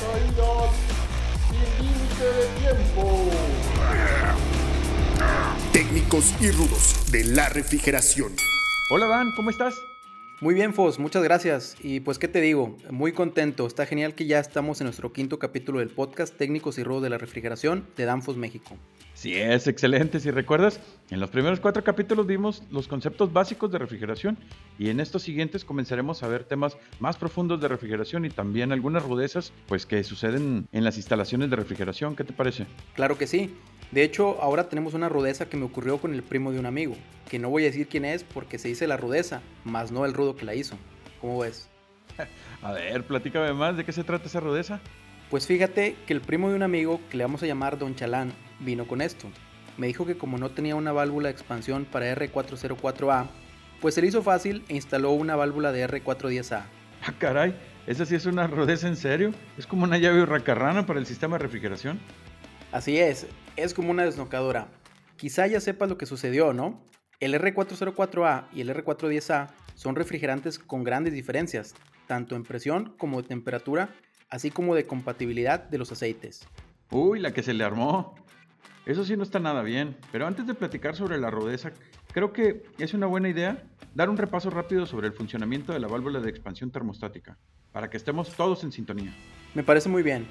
caídas sin límite de tiempo. Técnicos y rudos de la refrigeración. Hola Dan, ¿cómo estás? Muy bien, Fos, muchas gracias. Y pues, ¿qué te digo? Muy contento. Está genial que ya estamos en nuestro quinto capítulo del podcast Técnicos y Rudos de la Refrigeración de Danfos México. Sí, es excelente. Si recuerdas, en los primeros cuatro capítulos vimos los conceptos básicos de refrigeración y en estos siguientes comenzaremos a ver temas más profundos de refrigeración y también algunas rudezas pues que suceden en las instalaciones de refrigeración. ¿Qué te parece? Claro que sí. De hecho, ahora tenemos una rudeza que me ocurrió con el primo de un amigo, que no voy a decir quién es porque se dice la rudeza, más no el rudo que la hizo. ¿Cómo ves? A ver, platícame más, ¿de qué se trata esa rudeza? Pues fíjate que el primo de un amigo, que le vamos a llamar Don Chalán, vino con esto. Me dijo que como no tenía una válvula de expansión para R404A, pues se le hizo fácil e instaló una válvula de R410A. Ah, caray, ¿esa sí es una rudeza en serio? ¿Es como una llave hurracarrana para el sistema de refrigeración? Así es, es como una desnocadora. Quizá ya sepas lo que sucedió, ¿no? El R404A y el R410A son refrigerantes con grandes diferencias, tanto en presión como de temperatura, así como de compatibilidad de los aceites. Uy, la que se le armó. Eso sí no está nada bien, pero antes de platicar sobre la rudeza, creo que es una buena idea dar un repaso rápido sobre el funcionamiento de la válvula de expansión termostática, para que estemos todos en sintonía. Me parece muy bien.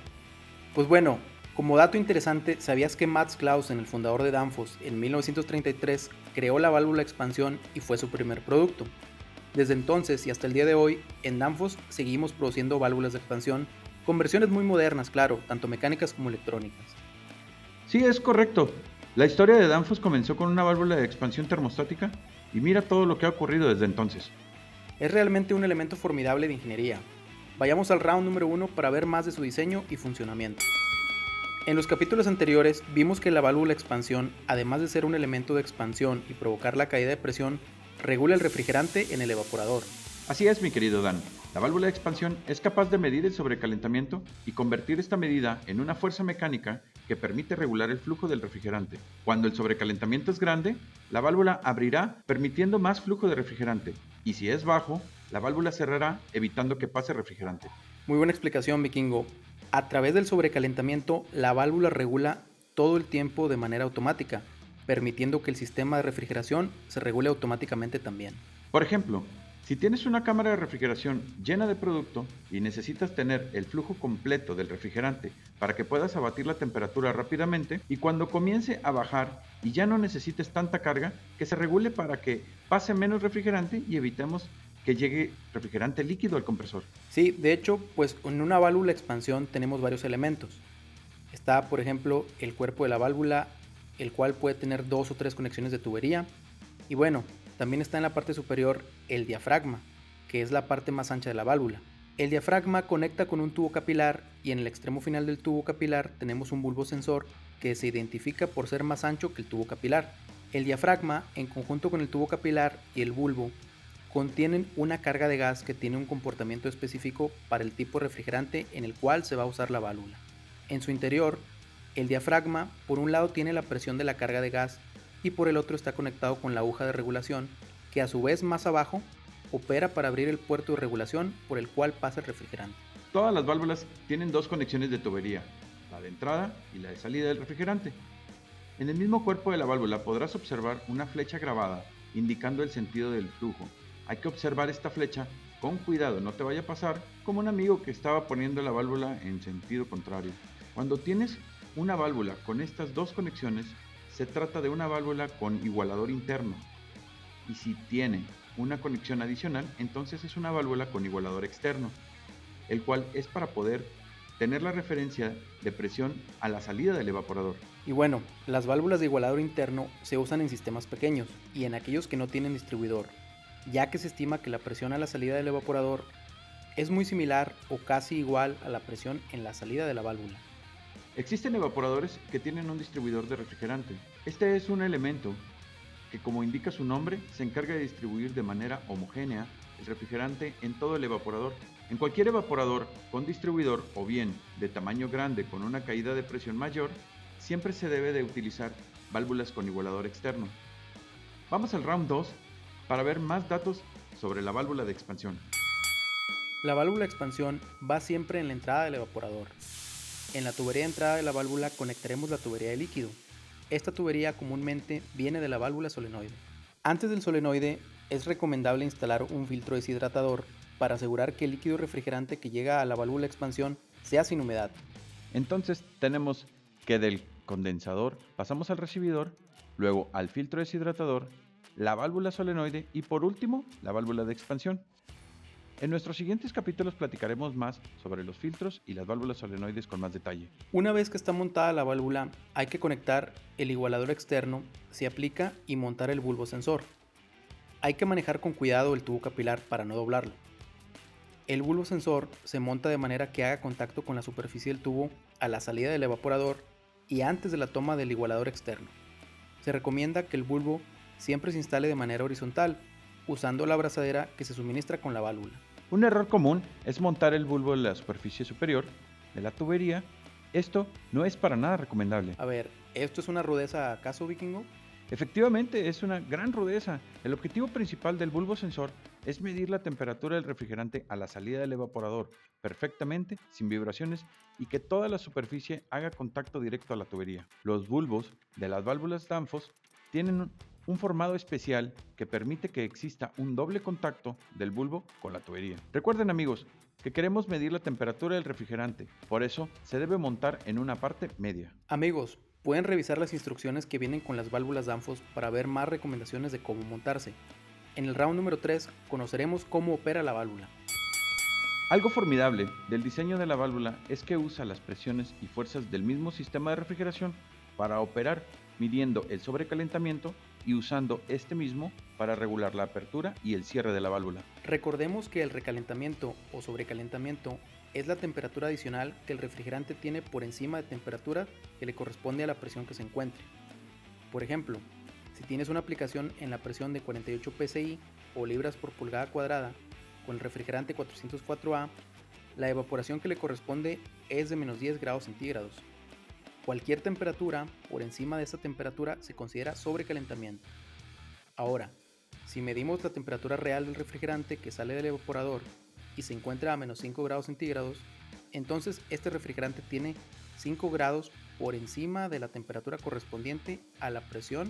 Pues bueno, como dato interesante, ¿sabías que Mats Clausen, el fundador de Danfoss, en 1933 creó la válvula de expansión y fue su primer producto? Desde entonces y hasta el día de hoy, en Danfoss seguimos produciendo válvulas de expansión con versiones muy modernas, claro, tanto mecánicas como electrónicas. Sí, es correcto. La historia de Danfoss comenzó con una válvula de expansión termostática y mira todo lo que ha ocurrido desde entonces. Es realmente un elemento formidable de ingeniería. Vayamos al round número uno para ver más de su diseño y funcionamiento. En los capítulos anteriores vimos que la válvula expansión, además de ser un elemento de expansión y provocar la caída de presión, regula el refrigerante en el evaporador. Así es, mi querido Dan. La válvula de expansión es capaz de medir el sobrecalentamiento y convertir esta medida en una fuerza mecánica que permite regular el flujo del refrigerante. Cuando el sobrecalentamiento es grande, la válvula abrirá permitiendo más flujo de refrigerante y si es bajo, la válvula cerrará evitando que pase refrigerante. Muy buena explicación, Vikingo. A través del sobrecalentamiento, la válvula regula todo el tiempo de manera automática, permitiendo que el sistema de refrigeración se regule automáticamente también. Por ejemplo, si tienes una cámara de refrigeración llena de producto y necesitas tener el flujo completo del refrigerante para que puedas abatir la temperatura rápidamente y cuando comience a bajar y ya no necesites tanta carga, que se regule para que pase menos refrigerante y evitemos que llegue refrigerante líquido al compresor. Sí, de hecho, pues en una válvula expansión tenemos varios elementos. Está, por ejemplo, el cuerpo de la válvula, el cual puede tener dos o tres conexiones de tubería. Y bueno, también está en la parte superior el diafragma, que es la parte más ancha de la válvula. El diafragma conecta con un tubo capilar y en el extremo final del tubo capilar tenemos un bulbo sensor que se identifica por ser más ancho que el tubo capilar. El diafragma, en conjunto con el tubo capilar y el bulbo, contienen una carga de gas que tiene un comportamiento específico para el tipo refrigerante en el cual se va a usar la válvula. En su interior, el diafragma por un lado tiene la presión de la carga de gas y por el otro está conectado con la aguja de regulación que a su vez más abajo opera para abrir el puerto de regulación por el cual pasa el refrigerante. Todas las válvulas tienen dos conexiones de tubería, la de entrada y la de salida del refrigerante. En el mismo cuerpo de la válvula podrás observar una flecha grabada indicando el sentido del flujo. Hay que observar esta flecha con cuidado, no te vaya a pasar como un amigo que estaba poniendo la válvula en sentido contrario. Cuando tienes una válvula con estas dos conexiones, se trata de una válvula con igualador interno. Y si tiene una conexión adicional, entonces es una válvula con igualador externo, el cual es para poder tener la referencia de presión a la salida del evaporador. Y bueno, las válvulas de igualador interno se usan en sistemas pequeños y en aquellos que no tienen distribuidor, ya que se estima que la presión a la salida del evaporador es muy similar o casi igual a la presión en la salida de la válvula. Existen evaporadores que tienen un distribuidor de refrigerante. Este es un elemento que como indica su nombre se encarga de distribuir de manera homogénea el refrigerante en todo el evaporador. En cualquier evaporador con distribuidor o bien de tamaño grande con una caída de presión mayor, siempre se debe de utilizar válvulas con igualador externo. Vamos al round 2 para ver más datos sobre la válvula de expansión. La válvula de expansión va siempre en la entrada del evaporador. En la tubería de entrada de la válvula conectaremos la tubería de líquido. Esta tubería comúnmente viene de la válvula solenoide. Antes del solenoide es recomendable instalar un filtro deshidratador para asegurar que el líquido refrigerante que llega a la válvula de expansión sea sin humedad. Entonces tenemos que del condensador pasamos al recibidor, luego al filtro deshidratador, la válvula solenoide y por último la válvula de expansión. En nuestros siguientes capítulos platicaremos más sobre los filtros y las válvulas solenoides con más detalle. Una vez que está montada la válvula, hay que conectar el igualador externo, se aplica y montar el bulbo sensor. Hay que manejar con cuidado el tubo capilar para no doblarlo. El bulbo sensor se monta de manera que haga contacto con la superficie del tubo a la salida del evaporador y antes de la toma del igualador externo. Se recomienda que el bulbo siempre se instale de manera horizontal, usando la abrazadera que se suministra con la válvula. Un error común es montar el bulbo en la superficie superior de la tubería. Esto no es para nada recomendable. A ver, ¿esto es una rudeza acaso vikingo? Efectivamente, es una gran rudeza. El objetivo principal del bulbo sensor es medir la temperatura del refrigerante a la salida del evaporador perfectamente, sin vibraciones y que toda la superficie haga contacto directo a la tubería. Los bulbos de las válvulas Danfoss tienen un formado especial que permite que exista un doble contacto del bulbo con la tubería. Recuerden amigos que queremos medir la temperatura del refrigerante, por eso se debe montar en una parte media. Amigos, pueden revisar las instrucciones que vienen con las válvulas Danfoss para ver más recomendaciones de cómo montarse. En el round número 3 conoceremos cómo opera la válvula. Algo formidable del diseño de la válvula es que usa las presiones y fuerzas del mismo sistema de refrigeración para operar midiendo el sobrecalentamiento y usando este mismo para regular la apertura y el cierre de la válvula. Recordemos que el recalentamiento o sobrecalentamiento es la temperatura adicional que el refrigerante tiene por encima de temperatura que le corresponde a la presión que se encuentre. Por ejemplo, si tienes una aplicación en la presión de 48 psi o libras por pulgada cuadrada con el refrigerante 404A, la evaporación que le corresponde es de menos 10 grados centígrados. Cualquier temperatura por encima de esta temperatura se considera sobrecalentamiento. Ahora, si medimos la temperatura real del refrigerante que sale del evaporador y se encuentra a menos 5 grados centígrados, entonces este refrigerante tiene 5 grados por encima de la temperatura correspondiente a la presión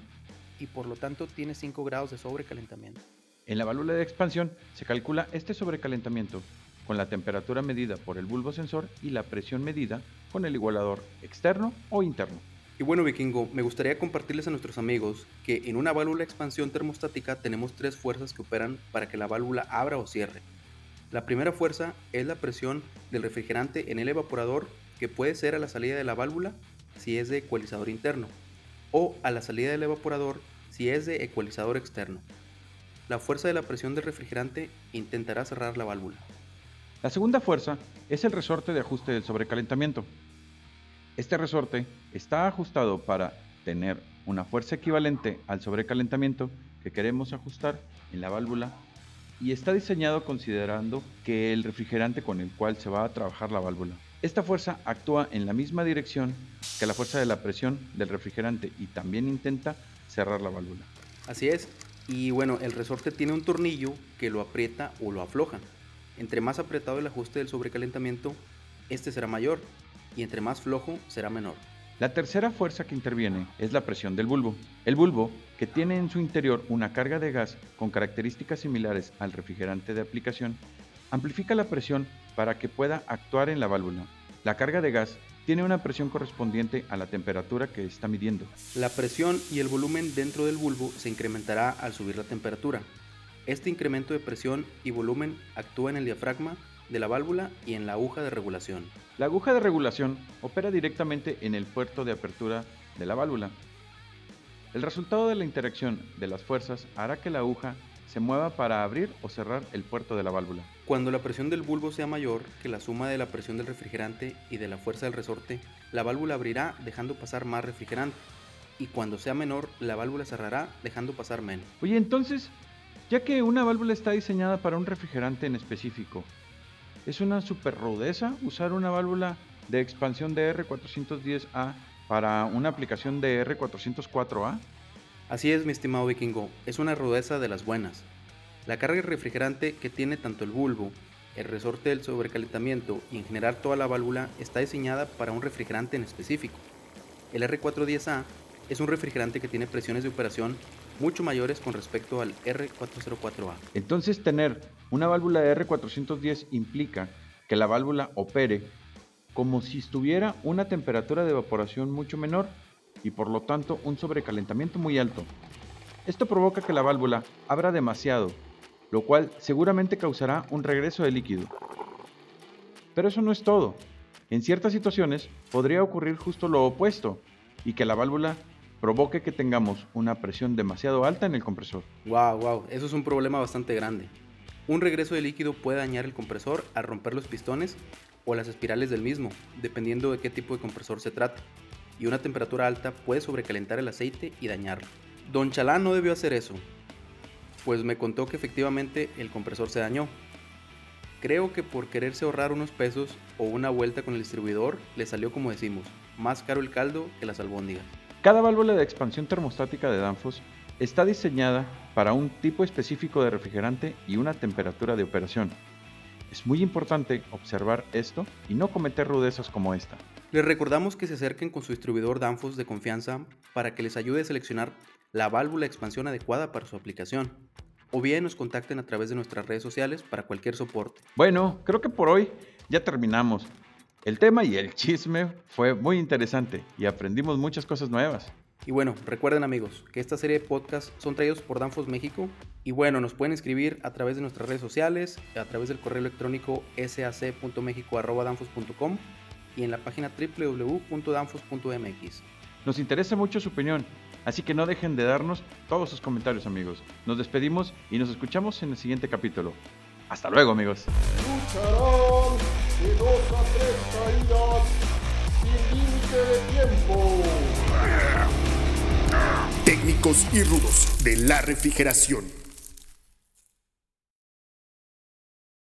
y por lo tanto tiene 5 grados de sobrecalentamiento. En la válvula de expansión se calcula este sobrecalentamiento con la temperatura medida por el bulbo sensor y la presión medida con el igualador externo o interno. Y bueno, vikingo, me gustaría compartirles a nuestros amigos que en una válvula de expansión termostática tenemos tres fuerzas que operan para que la válvula abra o cierre. La primera fuerza es la presión del refrigerante en el evaporador, que puede ser a la salida de la válvula si es de ecualizador interno, o a la salida del evaporador si es de ecualizador externo. La fuerza de la presión del refrigerante intentará cerrar la válvula. La segunda fuerza es el resorte de ajuste del sobrecalentamiento. Este resorte está ajustado para tener una fuerza equivalente al sobrecalentamiento que queremos ajustar en la válvula y está diseñado considerando que el refrigerante con el cual se va a trabajar la válvula. Esta fuerza actúa en la misma dirección que la fuerza de la presión del refrigerante y también intenta cerrar la válvula. Así es, y bueno, el resorte tiene un tornillo que lo aprieta o lo afloja. Entre más apretado el ajuste del sobrecalentamiento, este será mayor y entre más flojo será menor. La tercera fuerza que interviene es la presión del bulbo. El bulbo, que tiene en su interior una carga de gas con características similares al refrigerante de aplicación, amplifica la presión para que pueda actuar en la válvula. La carga de gas tiene una presión correspondiente a la temperatura que está midiendo. La presión y el volumen dentro del bulbo se incrementará al subir la temperatura. Este incremento de presión y volumen actúa en el diafragma de la válvula y en la aguja de regulación. La aguja de regulación opera directamente en el puerto de apertura de la válvula. El resultado de la interacción de las fuerzas hará que la aguja se mueva para abrir o cerrar el puerto de la válvula. Cuando la presión del bulbo sea mayor que la suma de la presión del refrigerante y de la fuerza del resorte, la válvula abrirá dejando pasar más refrigerante. Y cuando sea menor, la válvula cerrará dejando pasar menos. Oye, entonces, ya que una válvula está diseñada para un refrigerante en específico. ¿Es una super rudeza usar una válvula de expansión de R410A para una aplicación de R404A? Así es, mi estimado vikingo, es una rudeza de las buenas. La carga refrigerante que tiene tanto el bulbo el resorte del sobrecalentamiento y en general toda la válvula está diseñada para un refrigerante en específico. El R410A es un refrigerante que tiene presiones de operación mucho mayores con respecto al R404A. Entonces tener una válvula de R410 implica que la válvula opere como si estuviera una temperatura de evaporación mucho menor y por lo tanto un sobrecalentamiento muy alto. Esto provoca que la válvula abra demasiado, lo cual seguramente causará un regreso de líquido. Pero eso no es todo. En ciertas situaciones podría ocurrir justo lo opuesto y que la válvula provoque que tengamos una presión demasiado alta en el compresor. Wow, wow, eso es un problema bastante grande. Un regreso de líquido puede dañar el compresor al romper los pistones o las espirales del mismo, dependiendo de qué tipo de compresor se trata. Y una temperatura alta puede sobrecalentar el aceite y dañarlo. Don Chalán no debió hacer eso, pues me contó que efectivamente el compresor se dañó. Creo que por quererse ahorrar unos pesos o una vuelta con el distribuidor, le salió como decimos, más caro el caldo que las albóndigas. Cada válvula de expansión termostática de Danfoss está diseñada para un tipo específico de refrigerante y una temperatura de operación. Es muy importante observar esto y no cometer rudezas como esta. Les recordamos que se acerquen con su distribuidor Danfoss de confianza para que les ayude a seleccionar la válvula de expansión adecuada para su aplicación. O bien nos contacten a través de nuestras redes sociales para cualquier soporte. Bueno, creo que por hoy ya terminamos. El tema y el chisme fue muy interesante y aprendimos muchas cosas nuevas. Y bueno, recuerden amigos que esta serie de podcasts son traídos por Danfoss México. Y bueno, nos pueden escribir a través de nuestras redes sociales, a través del correo electrónico sac.mexico.danfos.com y en la página www.danfos.mx. Nos interesa mucho su opinión Así que no dejen de darnos todos sus comentarios, amigos. Nos despedimos y nos escuchamos en el siguiente capítulo. Hasta luego, amigos. De dos a tres caídas sin límite de tiempo. Técnicos y rudos de la refrigeración.